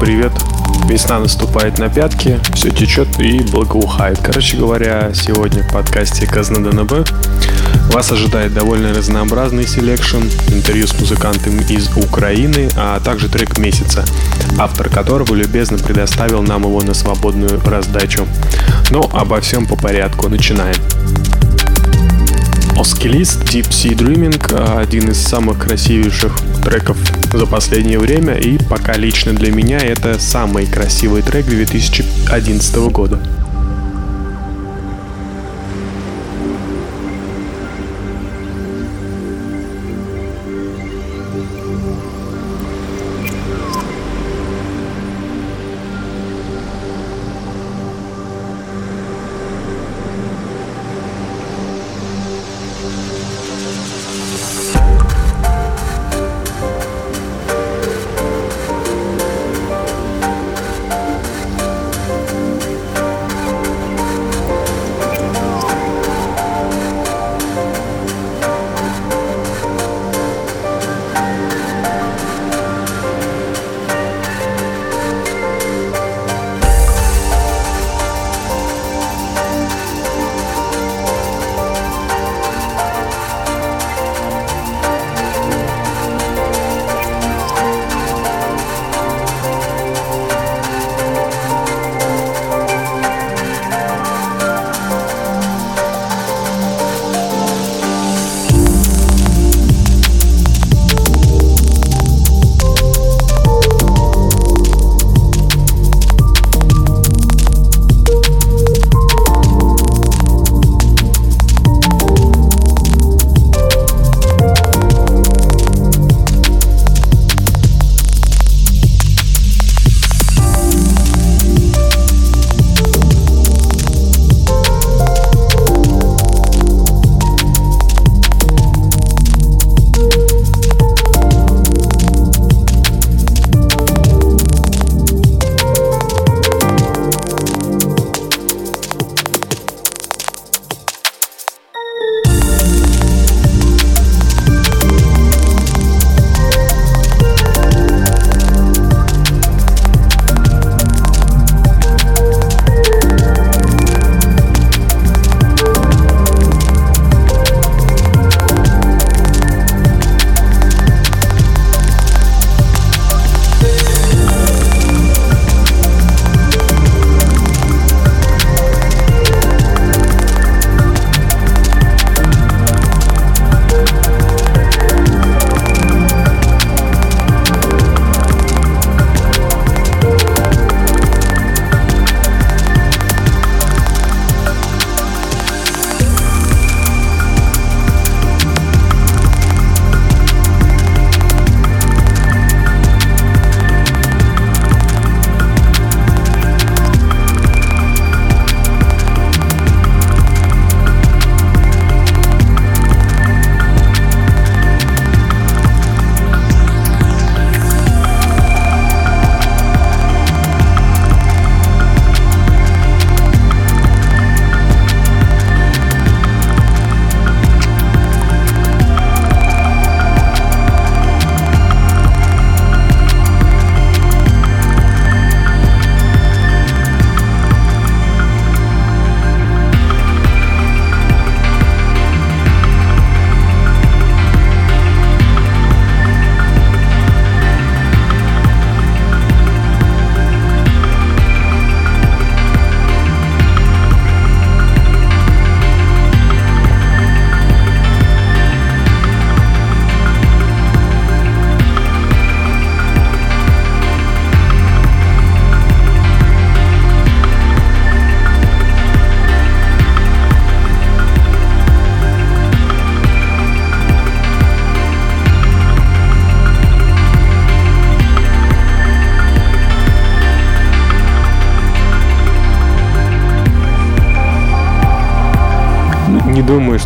Привет. Весна наступает на пятки, все течет и благоухает. Короче говоря, сегодня в подкасте Казна DNB вас ожидает довольно разнообразный selection, интервью с музыкантами из Украины, а также трек месяца, автор которого любезно предоставил нам его на свободную раздачу. Но обо всем по порядку. Начинаем. Oscillist Deep Sea Dreaming один из самых красивейших треков за последнее время и пока лично для меня это самый красивый трек 2011 года.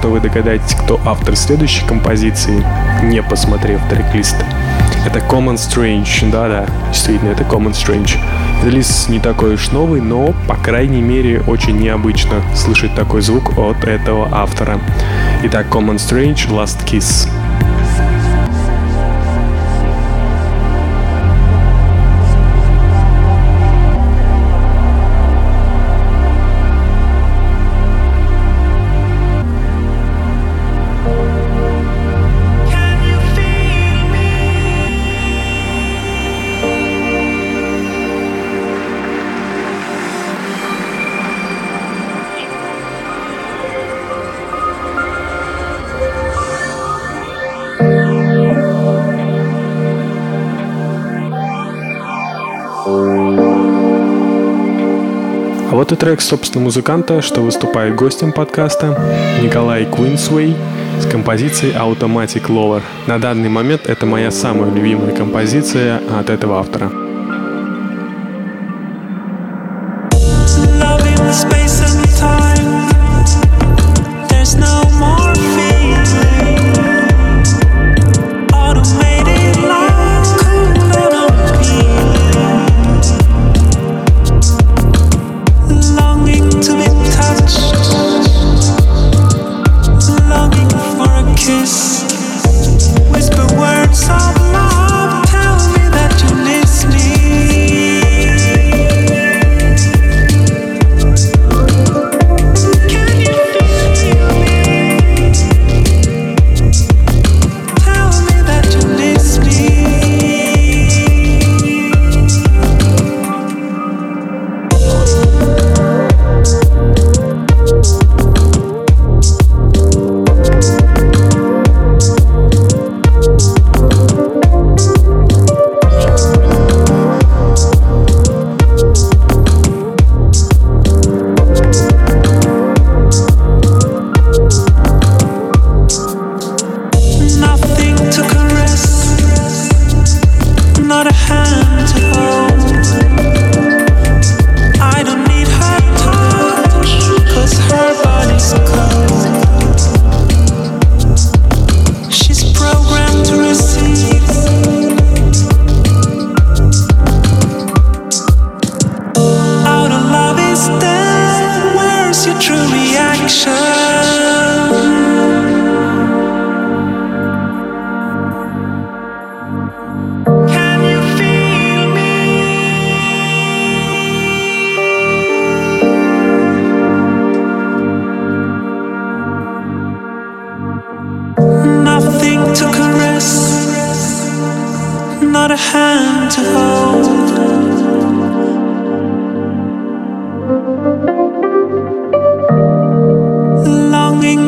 Что вы догадаетесь, кто автор следующей композиции, не посмотрев трек-лист. Это Common Strange, да-да, действительно, это Common Strange. Релиз не такой уж новый, но, по крайней мере, очень необычно слышать такой звук от этого автора. Итак, Common Strange, Last Kiss. И трек, собственно, музыканта, что выступает гостем подкаста, Николай Квинсвей с композицией Automatic Lover. На данный момент это моя самая любимая композиция от этого автора.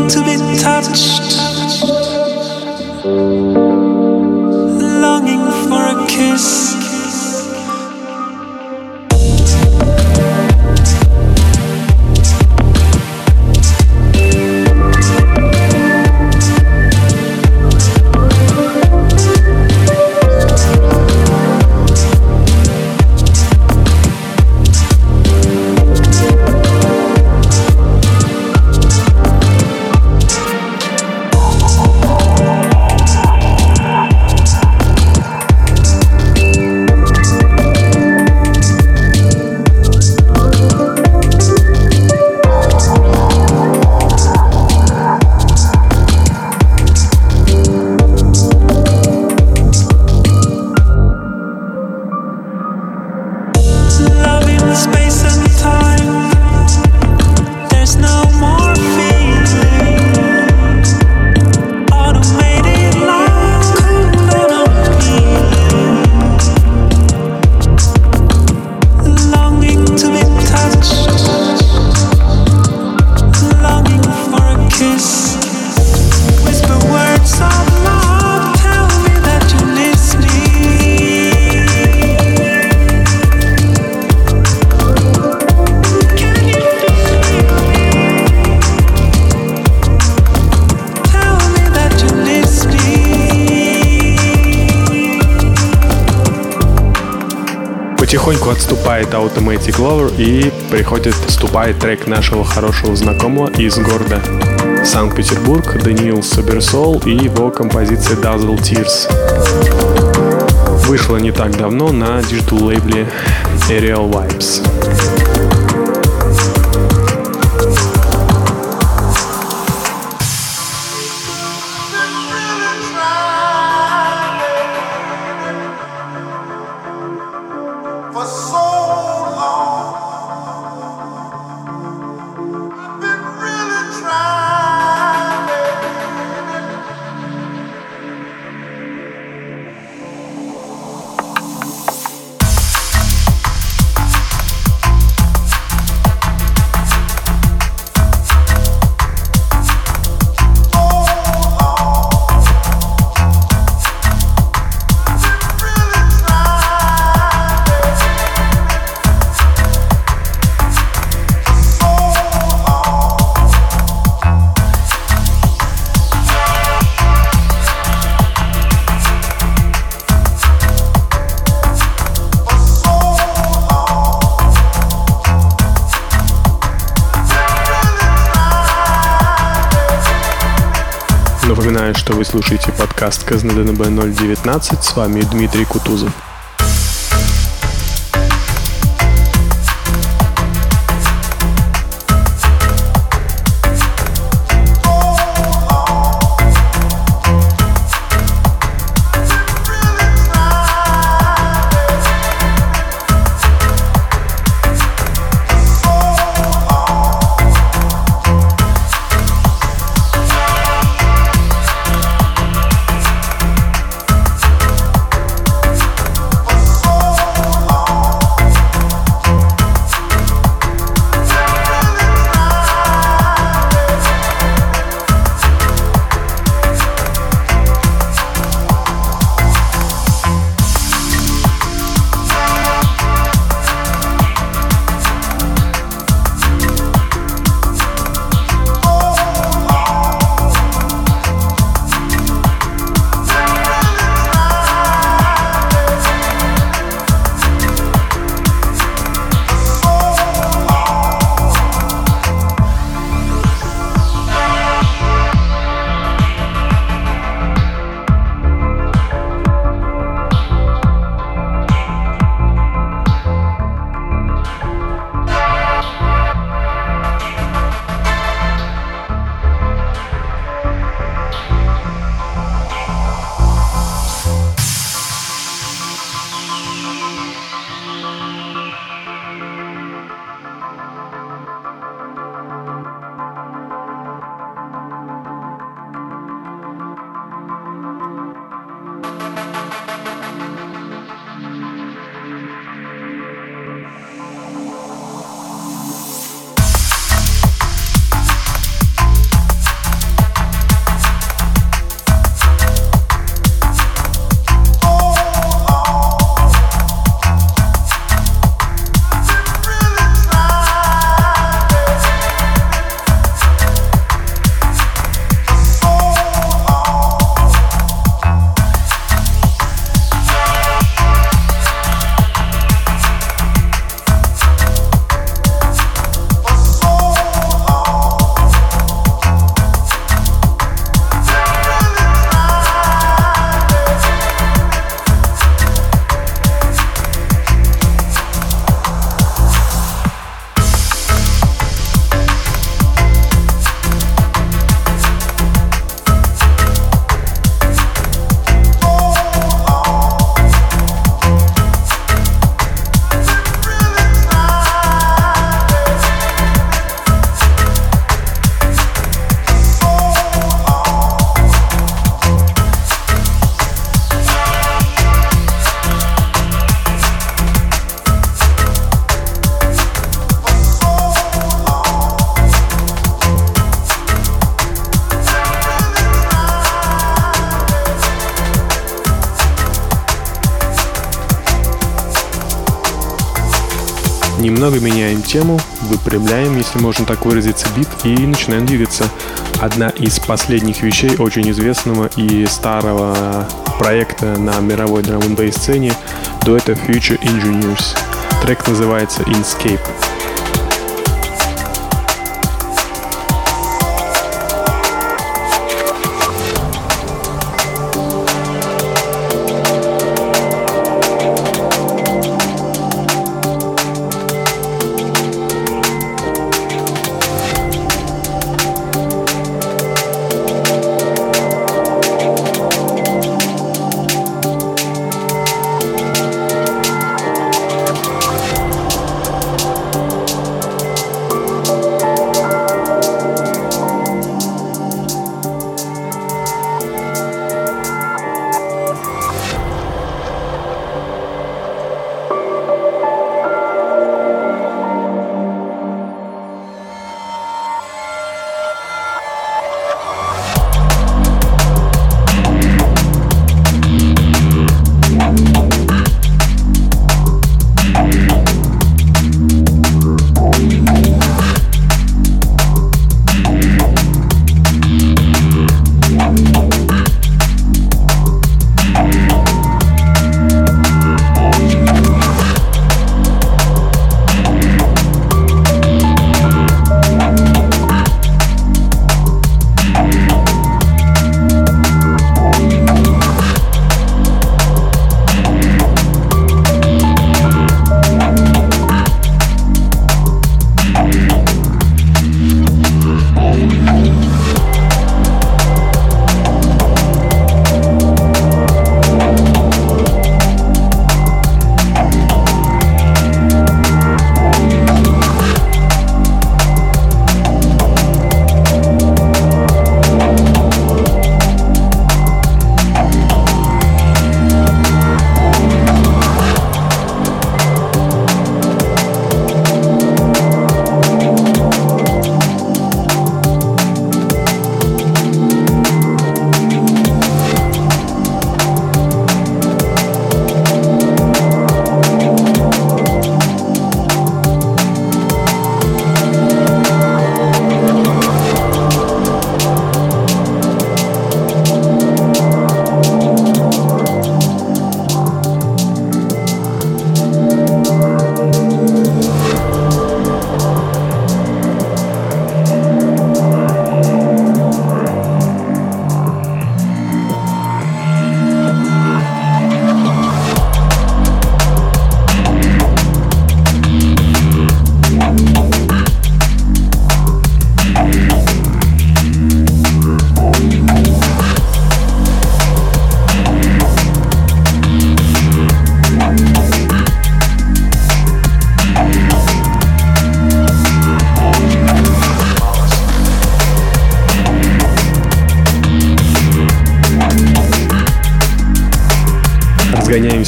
to be touched. И приходит, вступает трек нашего хорошего знакомого из города Санкт-Петербург, Даниил Sobersoul и его композиция Dazzle Tears. Вышла не так давно на digital лейбле Aerial Vibes. Слушаете подкаст КЗНДНБ 019. С вами Дмитрий Кутузов. Немного меняем тему, выпрямляем, если можно так выразиться, бит и начинаем двигаться. Одна из последних вещей очень известного и старого проекта на мировой драм н сцене дуэта Future Engineers. Трек называется Inscape.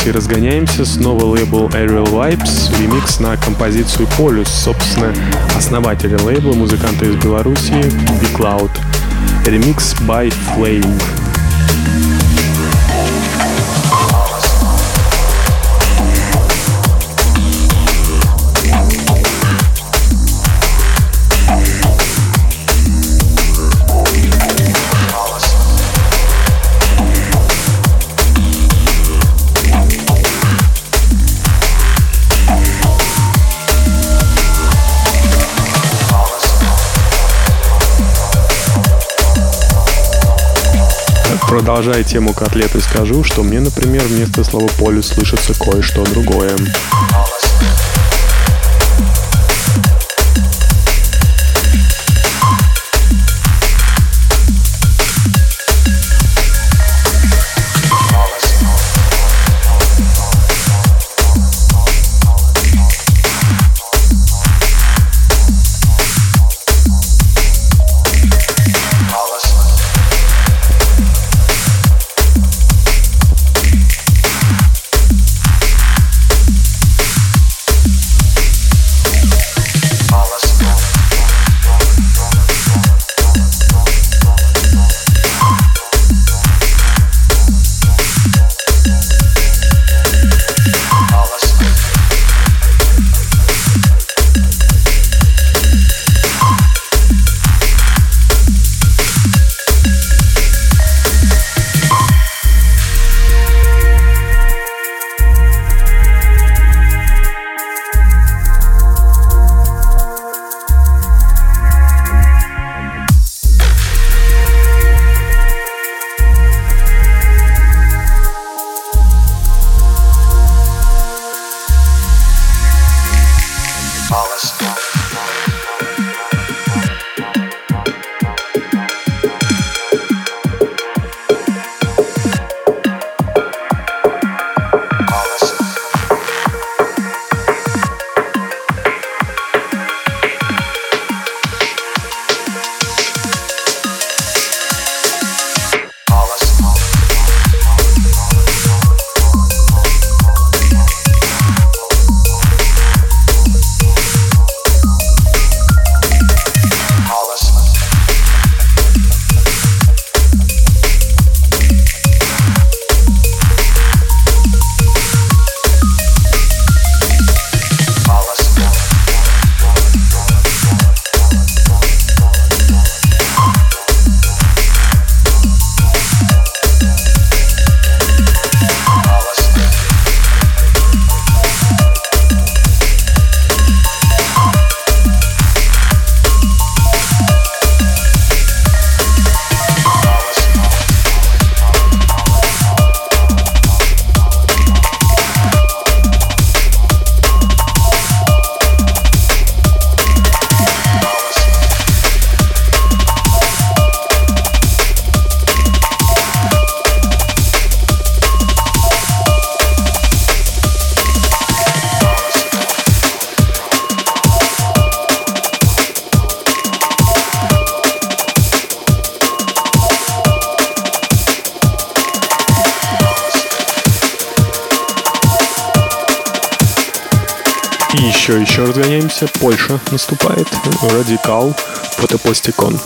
И разгоняемся. Снова лейбл Aerial Vibes, ремикс на композицию Полюс, собственно, основателя лейбла, музыканта из Беларуси, Big Cloud. Ремикс by Flame. Продолжая тему котлеты, скажу, что мне, например, вместо слова «полюс» слышится кое-что другое. Радикал. Фотопластикон.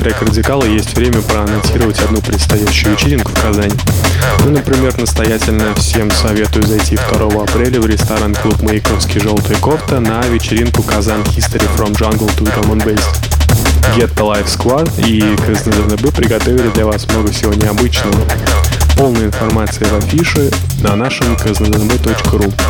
Трек Радикала, есть время проанонсировать одну предстоящую вечеринку в Казани. Ну, например, настоятельно всем советую зайти 2 апреля в ресторан Клуб Маяковский «Желтая кофта» на вечеринку Казан History from Jungle to Drum Bass. Get the Life Squad и КСДНБ приготовили для вас много всего необычного. Полная информация в афише на нашем kznb.ru.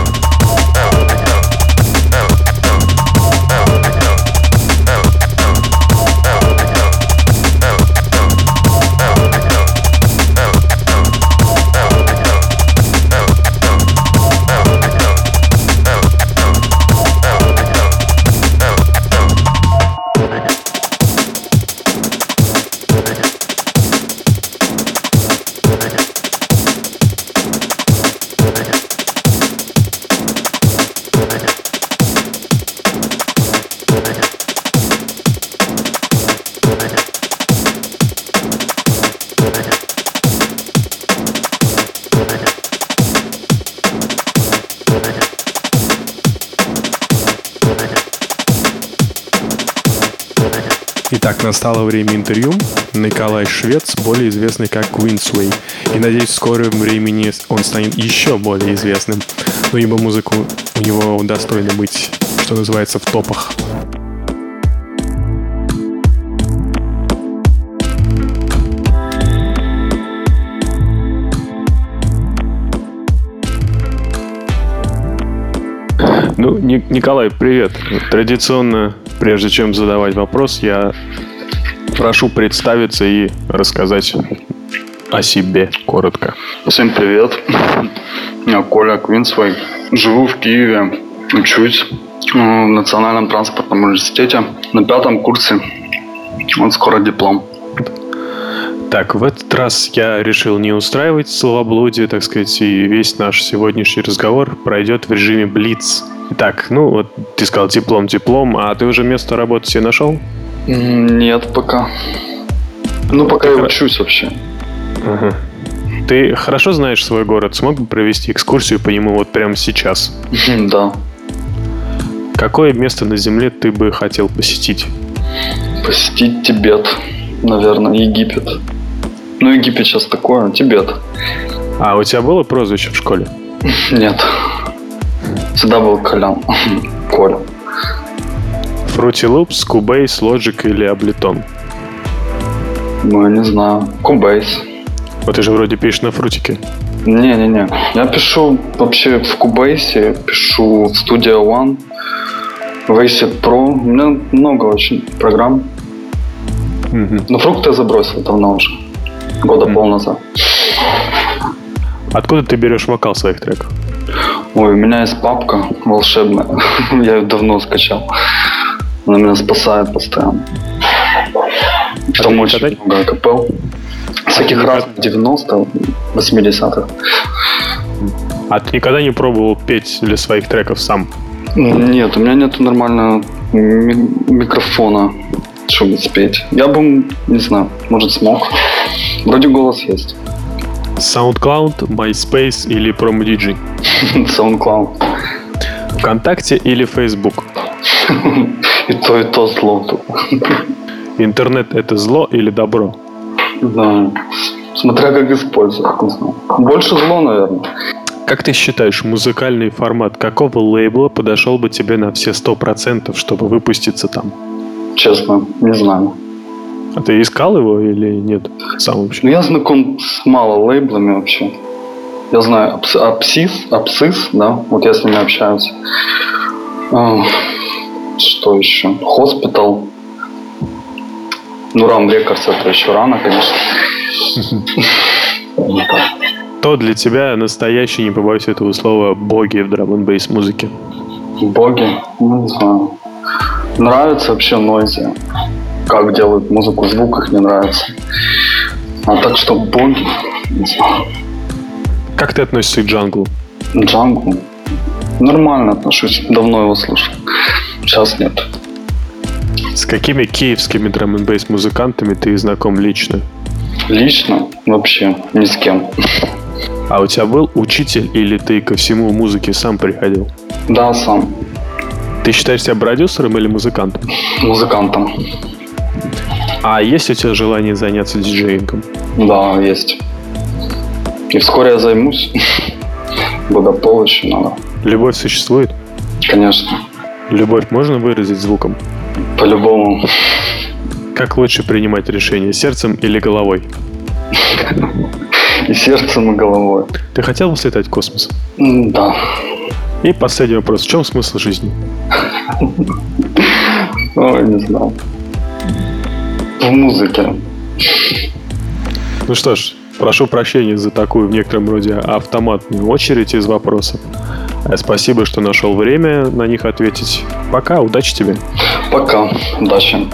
настало время интервью. Николай Швец, более известный как Queensway. И надеюсь, в скором времени он станет еще более известным. Но ибо музыку у него достойно быть, что называется, в топах. Ну, Николай, привет. Традиционно Прежде чем задавать вопрос, я прошу представиться и рассказать о себе коротко. Всем привет. Я Коля Квинсвей. Живу в Киеве. Учусь в Национальном транспортном университете на пятом курсе. Вот скоро диплом. Так, в этот раз я решил не устраивать словоблудие, так сказать, и весь наш сегодняшний разговор пройдет в режиме Блиц. Так, ну вот ты сказал диплом, диплом, а ты уже место работы себе нашел? Нет, пока. Ну, пока я учусь вообще. Ага. Ты хорошо знаешь свой город? Смог бы провести экскурсию по нему вот прямо сейчас? Да. Какое место на Земле ты бы хотел посетить? Посетить Тибет, наверное, Египет. Ну, Египет сейчас такое, Тибет. А у тебя было прозвище в школе? Нет. Всегда был Колян. Коля. Fruity Loops, Cubase, Logic или Ableton? Ну, я не знаю. Cubase. Вот ты же вроде пишешь на фрутике. Не-не-не. Я пишу вообще в Cubase, пишу в Studio One, в Ace Pro. У меня много очень программ. Угу. Но фрукты я забросил давно уже. Года угу. пол назад. Откуда ты берешь вокал своих треков? Ой, у меня есть папка волшебная. Я ее давно скачал. Она меня спасает постоянно. А Там очень когда... много капел. Всяких разных 90-х, 80-х. А ты никогда не пробовал петь для своих треков сам? Нет, у меня нет нормального ми- микрофона, чтобы спеть. Я бы, не знаю, может смог. Вроде голос есть. SoundCloud, MySpace или PromoDJ? SoundCloud. ВКонтакте или Facebook? И то, и то зло. Интернет это зло или добро? Да. Смотря как использовать, Больше зло, наверное. Как ты считаешь, музыкальный формат какого лейбла подошел бы тебе на все сто процентов, чтобы выпуститься там? Честно, не знаю. А ты искал его или нет? Сам вообще? Ну, я знаком с мало лейблами вообще. Я знаю Apsis, Apsis, да, вот я с ними общаюсь. Что еще? Hospital. Ну, Ram Records это еще рано, конечно. Кто для тебя настоящий, не побоюсь этого слова, боги в драм бейс музыке? Боги? Ну, не знаю. Нравится вообще Нойзи как делают музыку, звук их не нравится. А так что боги, не знаю. Как ты относишься к джанглу? Джанглу? Нормально отношусь. Давно его слушал. Сейчас нет. С какими киевскими драм н музыкантами ты знаком лично? Лично? Вообще ни с кем. А у тебя был учитель или ты ко всему музыке сам приходил? Да, сам. Ты считаешь себя продюсером или музыкантом? Музыкантом. А есть у тебя желание заняться диджеингом? Да, есть. И вскоре я займусь. Благополучно. Любовь существует? Конечно. Любовь можно выразить звуком? По-любому. Как лучше принимать решения, сердцем или головой? И сердцем, и головой. Ты хотел бы слетать в космос? Да. И последний вопрос. В чем смысл жизни? Ой, не знаю. В музыке. Ну что ж, прошу прощения за такую в некотором роде автоматную очередь из вопросов. Спасибо, что нашел время на них ответить. Пока, удачи тебе. Пока, удачи.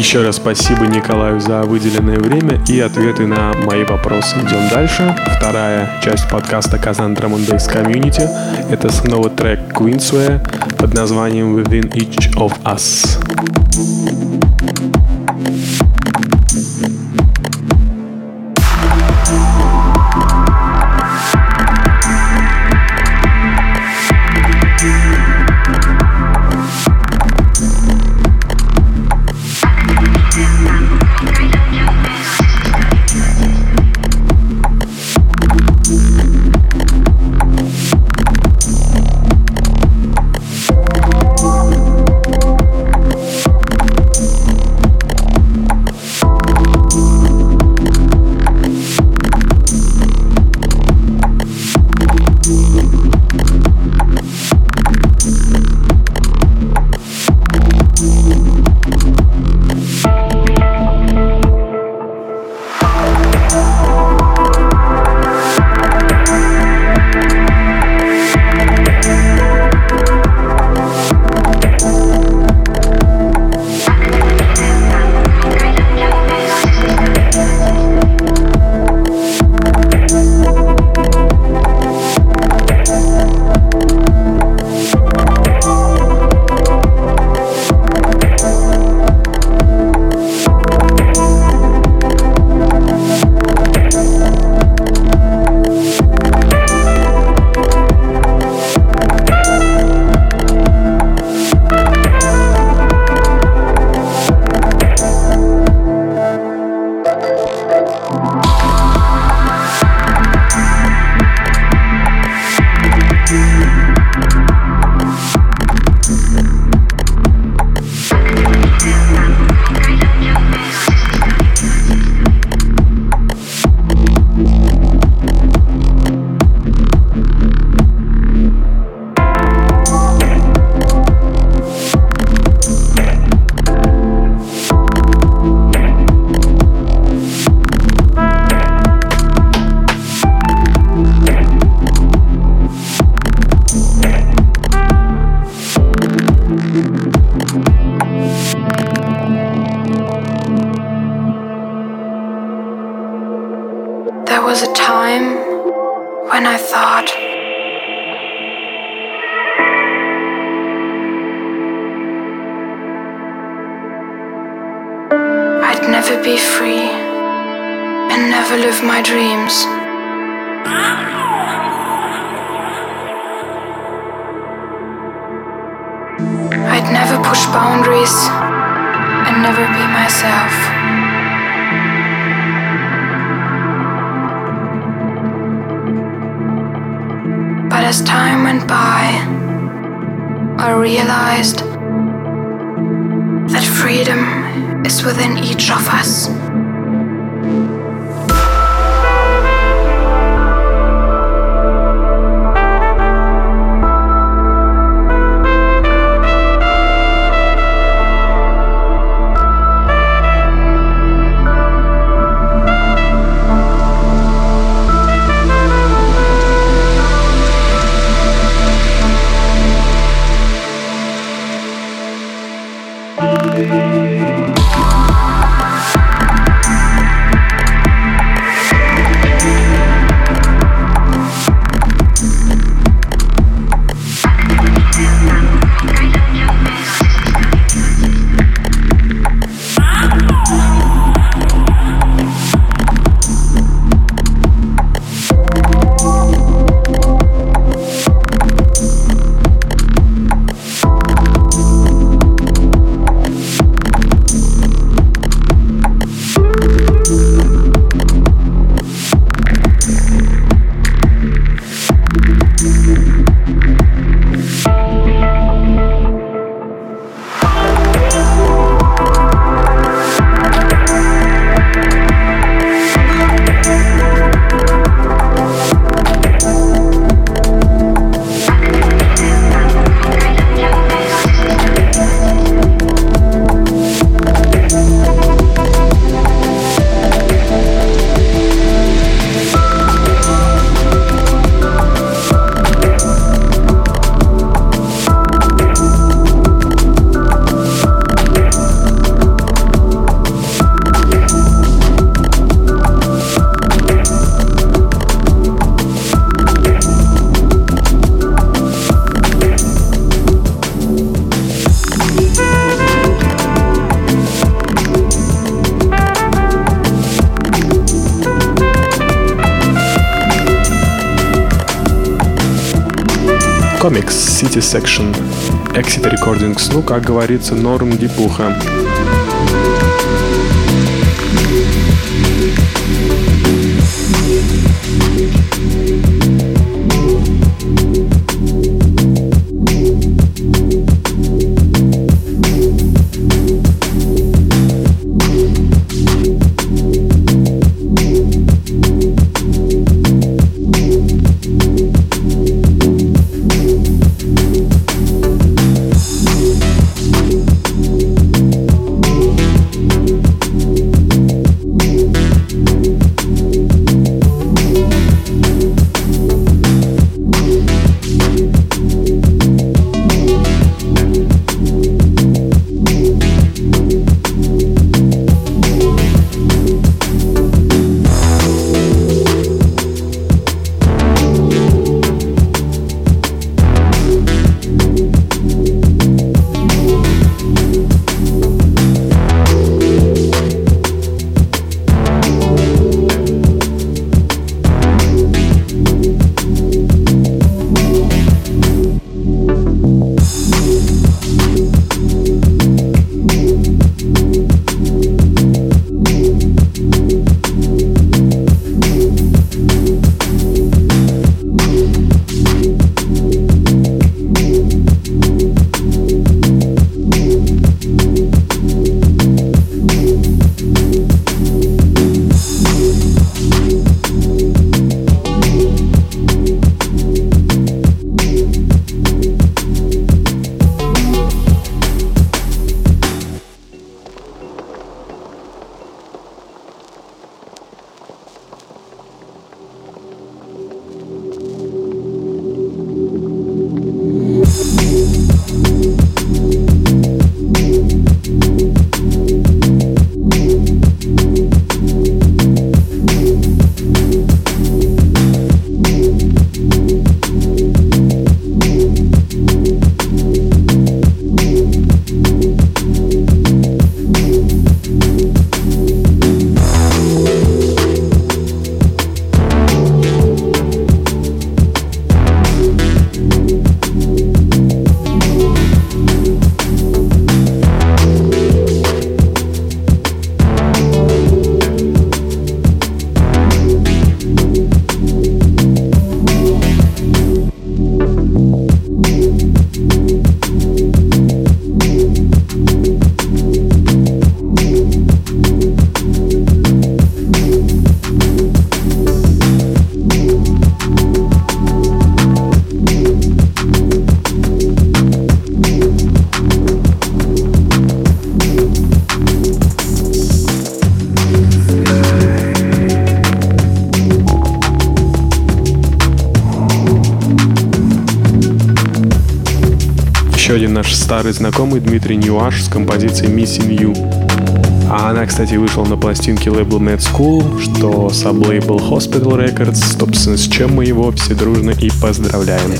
Еще раз спасибо Николаю за выделенное время и ответы на мои вопросы. Идем дальше. Вторая часть подкаста Казан Bass Community. Это снова трек Queensway под названием Within Each of Us. Comics как говорится, норм дипуха. Композицией Missing You. А она, кстати, вышла на пластинке лейбла Mad School, что саблейбл Hospital Records, собственно, с чем мы его все дружно и поздравляем.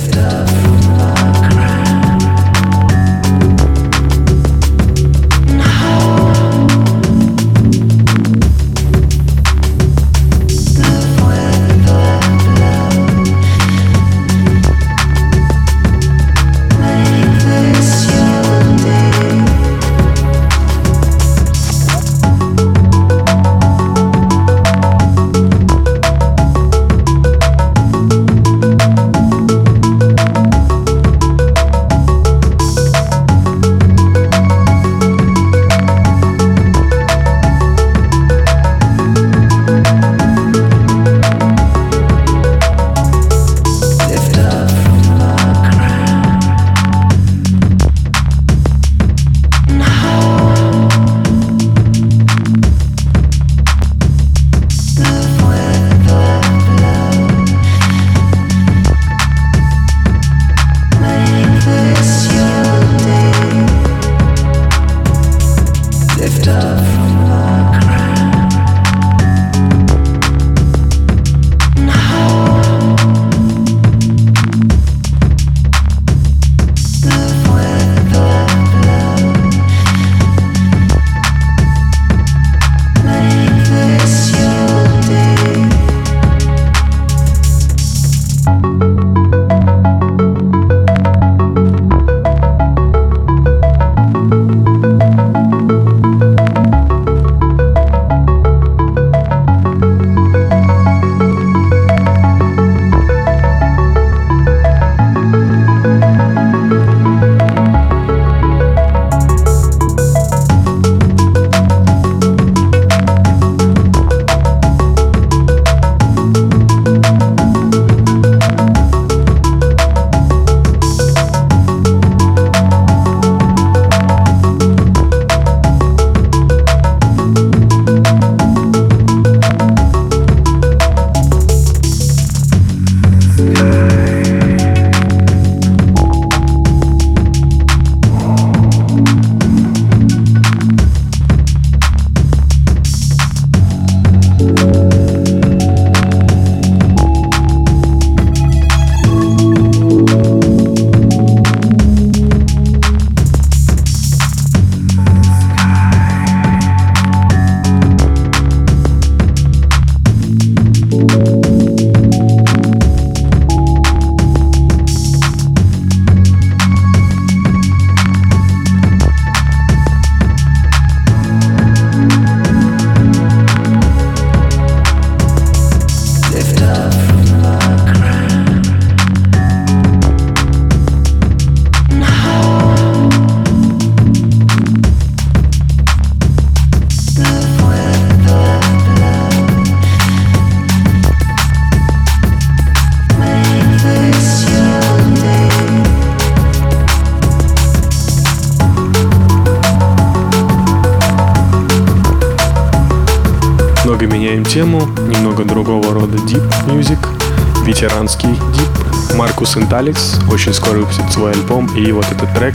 Инталикс очень скоро выпустит свой альбом, и вот этот трек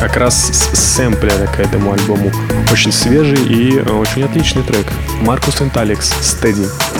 как раз с сэмплера к этому альбому. Очень свежий и очень отличный трек. Маркус Инталикс, Steady.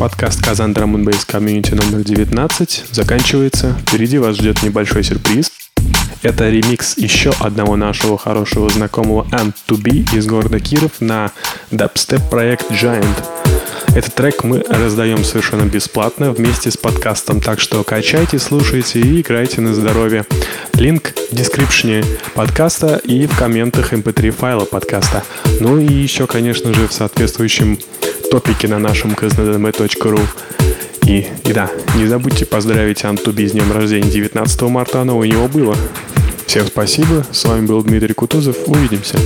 Подкаст Казан Drum Bass Community номер 19 заканчивается. Впереди вас ждет небольшой сюрприз. Это ремикс еще одного нашего хорошего знакомого Ant2B из города Киров на дабстеп проект Giant. Этот трек мы раздаем совершенно бесплатно вместе с подкастом, так что качайте, слушайте и играйте на здоровье. Линк в дескрипшене подкаста и в комментах mp3 эм файла подкаста. Ну и еще, конечно же, в соответствующем топике на нашем kznadm.ru. И, и да, не забудьте поздравить Антуби с днем рождения 19 марта, оно у него было. Всем спасибо, с вами был Дмитрий Кутузов, увидимся.